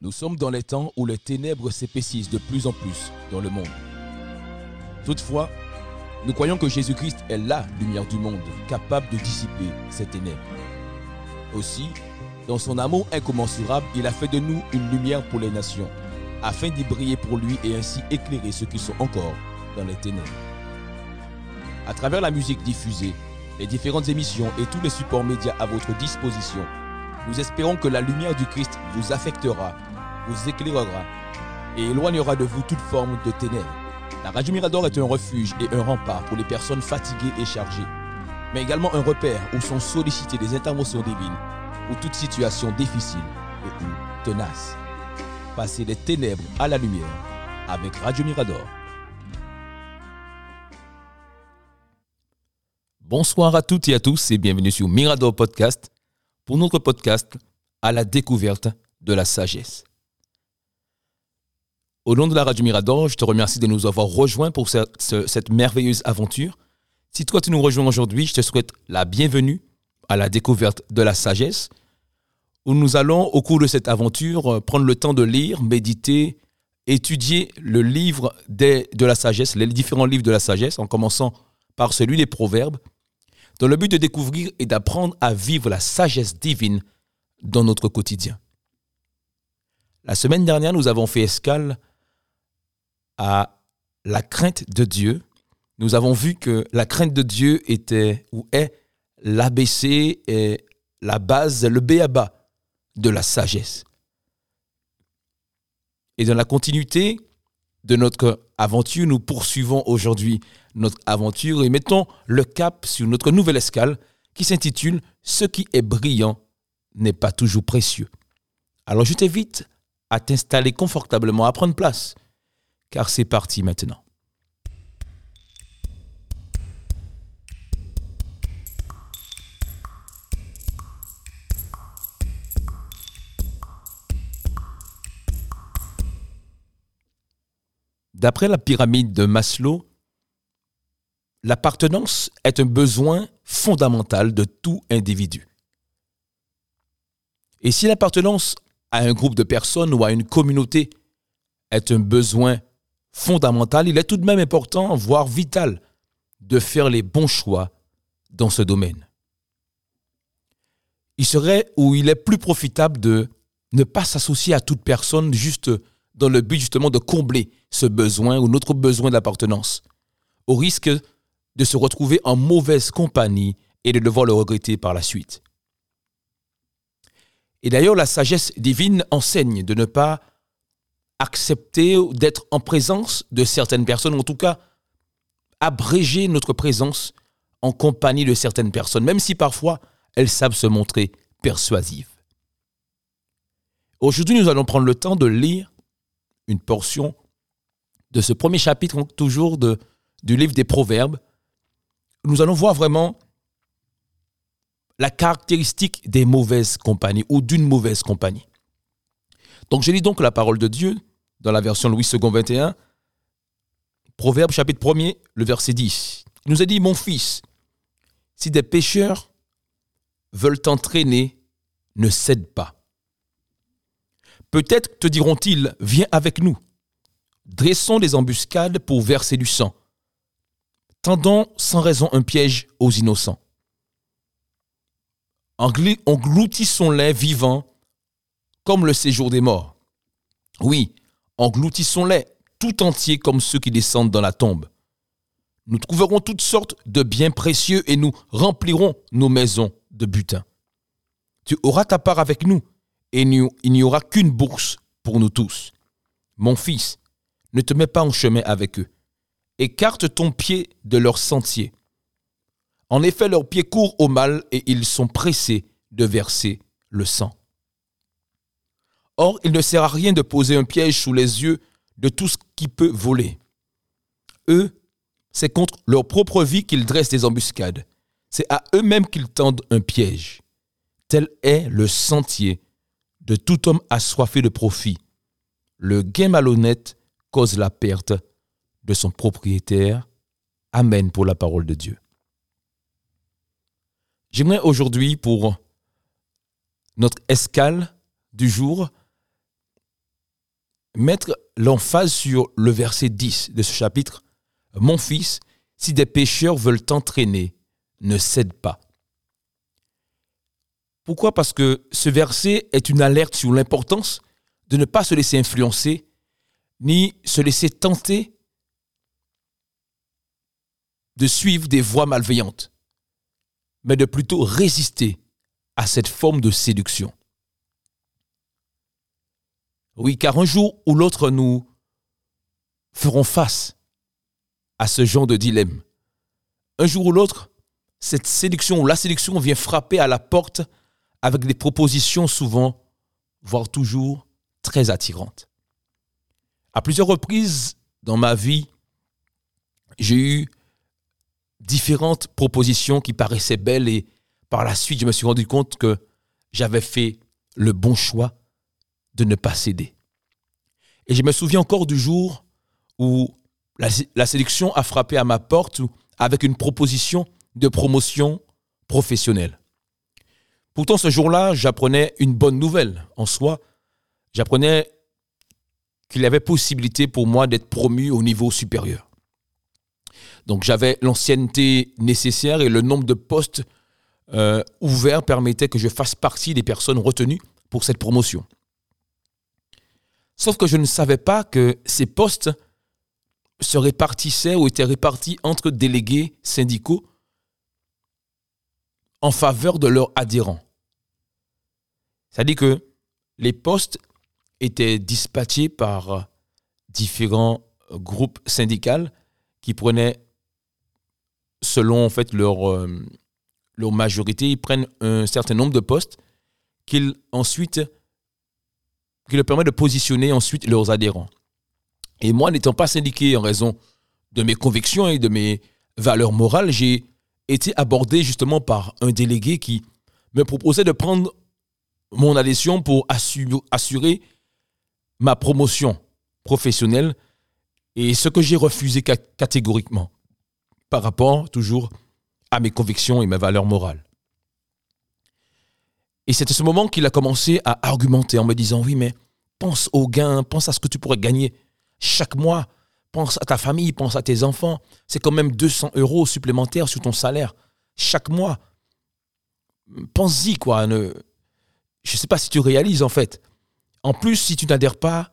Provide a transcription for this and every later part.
Nous sommes dans les temps où les ténèbres s'épaississent de plus en plus dans le monde. Toutefois, nous croyons que Jésus-Christ est la lumière du monde, capable de dissiper ces ténèbres. Aussi, dans son amour incommensurable, il a fait de nous une lumière pour les nations, afin d'y briller pour lui et ainsi éclairer ceux qui sont encore dans les ténèbres. À travers la musique diffusée, les différentes émissions et tous les supports médias à votre disposition, nous espérons que la lumière du Christ vous affectera, vous éclairera et éloignera de vous toute forme de ténèbres. La Radio Mirador est un refuge et un rempart pour les personnes fatiguées et chargées, mais également un repère où sont sollicitées des interventions divines ou toute situation difficile et ou tenace. Passez des ténèbres à la lumière avec Radio Mirador. Bonsoir à toutes et à tous et bienvenue sur Mirador Podcast pour notre podcast à la découverte de la sagesse. Au nom de la Radio Mirador, je te remercie de nous avoir rejoints pour cette, merveilleuse aventure. Si toi tu nous rejoins aujourd'hui, je te souhaite la bienvenue à la découverte de la sagesse, où nous allons, au cours de cette aventure, prendre le temps de lire, méditer, étudier le livre de la sagesse, les différents livres de la sagesse, en commençant par celui des Proverbes, dans le but de découvrir et d'apprendre à vivre la sagesse divine dans notre quotidien. La semaine dernière, nous avons fait escale à la crainte de Dieu. Nous avons vu que la crainte de Dieu était ou est l'ABC et la base, le béaba de la sagesse. Et dans la continuité de notre aventure, nous poursuivons aujourd'hui notre aventure et mettons le cap sur notre nouvelle escale qui s'intitule Ce qui est brillant n'est pas toujours précieux. Alors je t'invite à t'installer confortablement, à prendre place, car c'est parti maintenant. D'après la pyramide de Maslow, l'appartenance est un besoin fondamental de tout individu. Et si l'appartenance à un groupe de personnes ou à une communauté est un besoin fondamental, il est tout de même important, voire vital, de faire les bons choix dans ce domaine. Il serait ou il est plus profitable de ne pas s'associer à toute personne juste dans le but justement de combler ce besoin ou notre besoin d'appartenance, au risque de se retrouver en mauvaise compagnie et de devoir le regretter par la suite. Et d'ailleurs, la sagesse divine enseigne de ne pas accepter d'être en présence de certaines personnes, en tout cas abréger notre présence en compagnie de certaines personnes, même si parfois elles savent se montrer persuasives. Aujourd'hui, nous allons prendre le temps de lire une portion de ce premier chapitre, toujours du livre des Proverbes. Nous allons voir vraiment la caractéristique des mauvaises compagnies ou d'une mauvaise compagnie. Donc je lis donc la parole de Dieu dans la version Louis II 21, Proverbe chapitre 1er, le verset 10. Il nous a dit, mon fils, si des pécheurs veulent t'entraîner, ne cède pas. Peut-être te diront-ils, viens avec nous. Dressons des embuscades pour verser du sang. Tendons sans raison un piège aux innocents. Engloutissons-les vivants comme le séjour des morts. Oui, engloutissons-les tout entiers comme ceux qui descendent dans la tombe. Nous trouverons toutes sortes de biens précieux et nous remplirons nos maisons de butin. Tu auras ta part avec nous et il n'y aura qu'une bourse pour nous tous. Mon fils, ne te mets pas en chemin avec eux. Écarte ton pied de leur sentier. En effet, leurs pieds courent au mal et ils sont pressés de verser le sang. Or, il ne sert à rien de poser un piège sous les yeux de tout ce qui peut voler. Eux, c'est contre leur propre vie qu'ils dressent des embuscades. C'est à eux-mêmes qu'ils tendent un piège. Tel est le sentier de tout homme assoiffé de profit. Le gain malhonnête cause la perte de son propriétaire. Amen pour la parole de Dieu. J'aimerais aujourd'hui, pour notre escale du jour, mettre l'emphase sur le verset 10 de ce chapitre. Mon fils, si des pécheurs veulent t'entraîner, ne cède pas. Pourquoi? Parce que ce verset est une alerte sur l'importance de ne pas se laisser influencer, ni se laisser tenter de suivre des voies malveillantes, mais de plutôt résister à cette forme de séduction. Oui, car un jour ou l'autre, nous ferons face à ce genre de dilemme. Un jour ou l'autre, cette séduction ou la séduction vient frapper à la porte avec des propositions souvent, voire toujours, très attirantes. À plusieurs reprises dans ma vie, j'ai eu différentes propositions qui paraissaient belles et par la suite, je me suis rendu compte que j'avais fait le bon choix de ne pas céder. Et je me souviens encore du jour où la, séduction a frappé à ma porte avec une proposition de promotion professionnelle. Pourtant, ce jour-là, j'apprenais une bonne nouvelle en soi. J'apprenais qu'il y avait possibilité pour moi d'être promu au niveau supérieur. Donc j'avais l'ancienneté nécessaire et le nombre de postes euh, ouverts permettait que je fasse partie des personnes retenues pour cette promotion. Sauf que je ne savais pas que ces postes se répartissaient ou étaient répartis entre délégués syndicaux en faveur de leurs adhérents. C'est-à-dire que les postes étaient dispatchés par différents groupes syndicaux qui prenaient, selon en fait leur, euh, leur majorité, ils prennent un certain nombre de postes qu'ils ensuite qui leur permet de positionner ensuite leurs adhérents. Et moi, n'étant pas syndiqué en raison de mes convictions et de mes valeurs morales, j'ai été abordé justement par un délégué qui me proposait de prendre mon adhésion pour assurer ma promotion professionnelle et ce que j'ai refusé catégoriquement par rapport toujours à mes convictions et mes valeurs morales. Et à ce moment qu'il a commencé à argumenter en me disant, oui, mais pense au gain, pense à ce que tu pourrais gagner chaque mois, pense à ta famille, pense à tes enfants. C'est quand même 200 euros supplémentaires sur ton salaire chaque mois. Pense-y, quoi. Je ne sais pas si tu réalises, en fait. En plus, si tu n'adhères pas,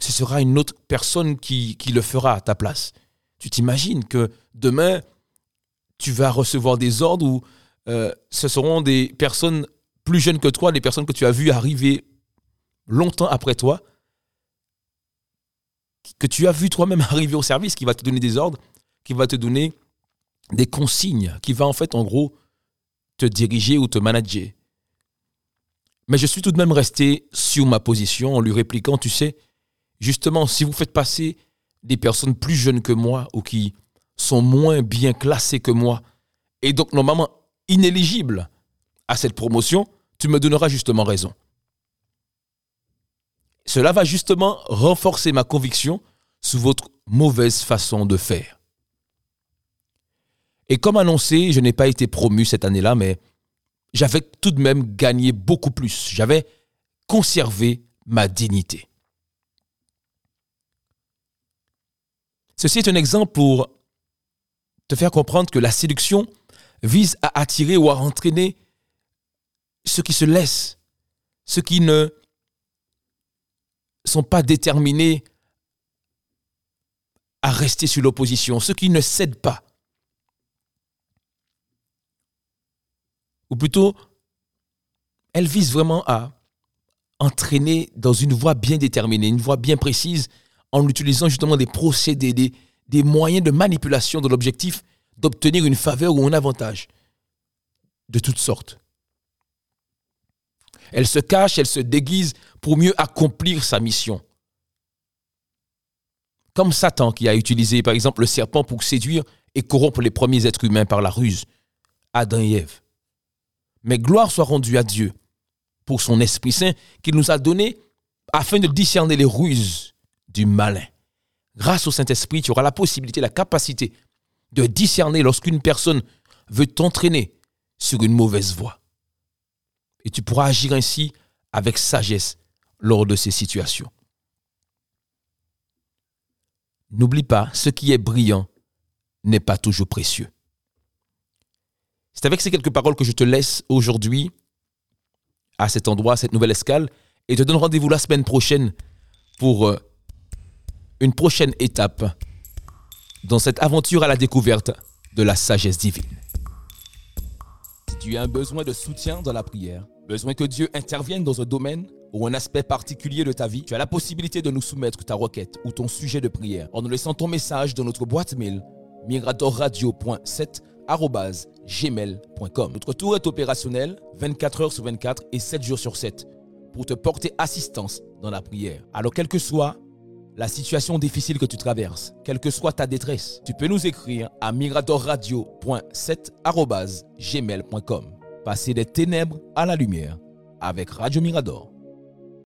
ce sera une autre personne qui, qui le fera à ta place. Tu t'imagines que demain, tu vas recevoir des ordres où euh, ce seront des personnes plus jeunes que toi, des personnes que tu as vues arriver longtemps après toi, que tu as vu toi-même arriver au service, qui va te donner des ordres, qui va te donner des consignes, qui va en fait en gros te diriger ou te manager. Mais je suis tout de même resté sur ma position en lui répliquant, tu sais, justement, si vous faites passer des personnes plus jeunes que moi ou qui sont moins bien classées que moi, et donc normalement inéligibles à cette promotion, tu me donneras justement raison. Cela va justement renforcer ma conviction sous votre mauvaise façon de faire. Et comme annoncé, je n'ai pas été promu cette année-là, mais j'avais tout de même gagné beaucoup plus. J'avais conservé ma dignité. Ceci est un exemple pour te faire comprendre que la séduction vise à attirer ou à entraîner ceux qui se laissent, ceux qui ne sont pas déterminés à rester sur l'opposition, ceux qui ne cèdent pas. Ou plutôt, elle vise vraiment à entraîner dans une voie bien déterminée, une voie bien précise, en utilisant justement des procédés, des, des moyens de manipulation de l'objectif d'obtenir une faveur ou un avantage de toutes sortes. Elle se cache, elle se déguise pour mieux accomplir sa mission. Comme Satan qui a utilisé par exemple le serpent pour séduire et corrompre les premiers êtres humains par la ruse, Adam et Ève. Mais gloire soit rendue à Dieu pour son Esprit Saint qu'il nous a donné afin de discerner les ruses du malin. Grâce au Saint-Esprit, tu auras la possibilité, la capacité de discerner lorsqu'une personne veut t'entraîner sur une mauvaise voie. Et tu pourras agir ainsi avec sagesse lors de ces situations. n'oublie pas, ce qui est brillant n'est pas toujours précieux. C'est avec ces quelques paroles que je te laisse aujourd'hui à cet endroit, à cette nouvelle escale, et te donne rendez-vous la semaine prochaine pour euh, une prochaine étape dans cette aventure à la découverte de la sagesse divine. Tu as un besoin de soutien dans la prière, besoin que Dieu intervienne dans un domaine ou un aspect particulier de ta vie, tu as la possibilité de nous soumettre ta requête ou ton sujet de prière en nous laissant ton message dans notre boîte mail miradorradio.7@gmail.com. Notre tour est opérationnel 24 heures sur 24 et 7 jours sur 7 pour te porter assistance dans la prière. Alors quelle que soit la situation difficile que tu traverses, quelle que soit ta détresse, tu peux nous écrire à miradorradio.7@gmail.com. Passer des ténèbres à la lumière avec Radio Mirador.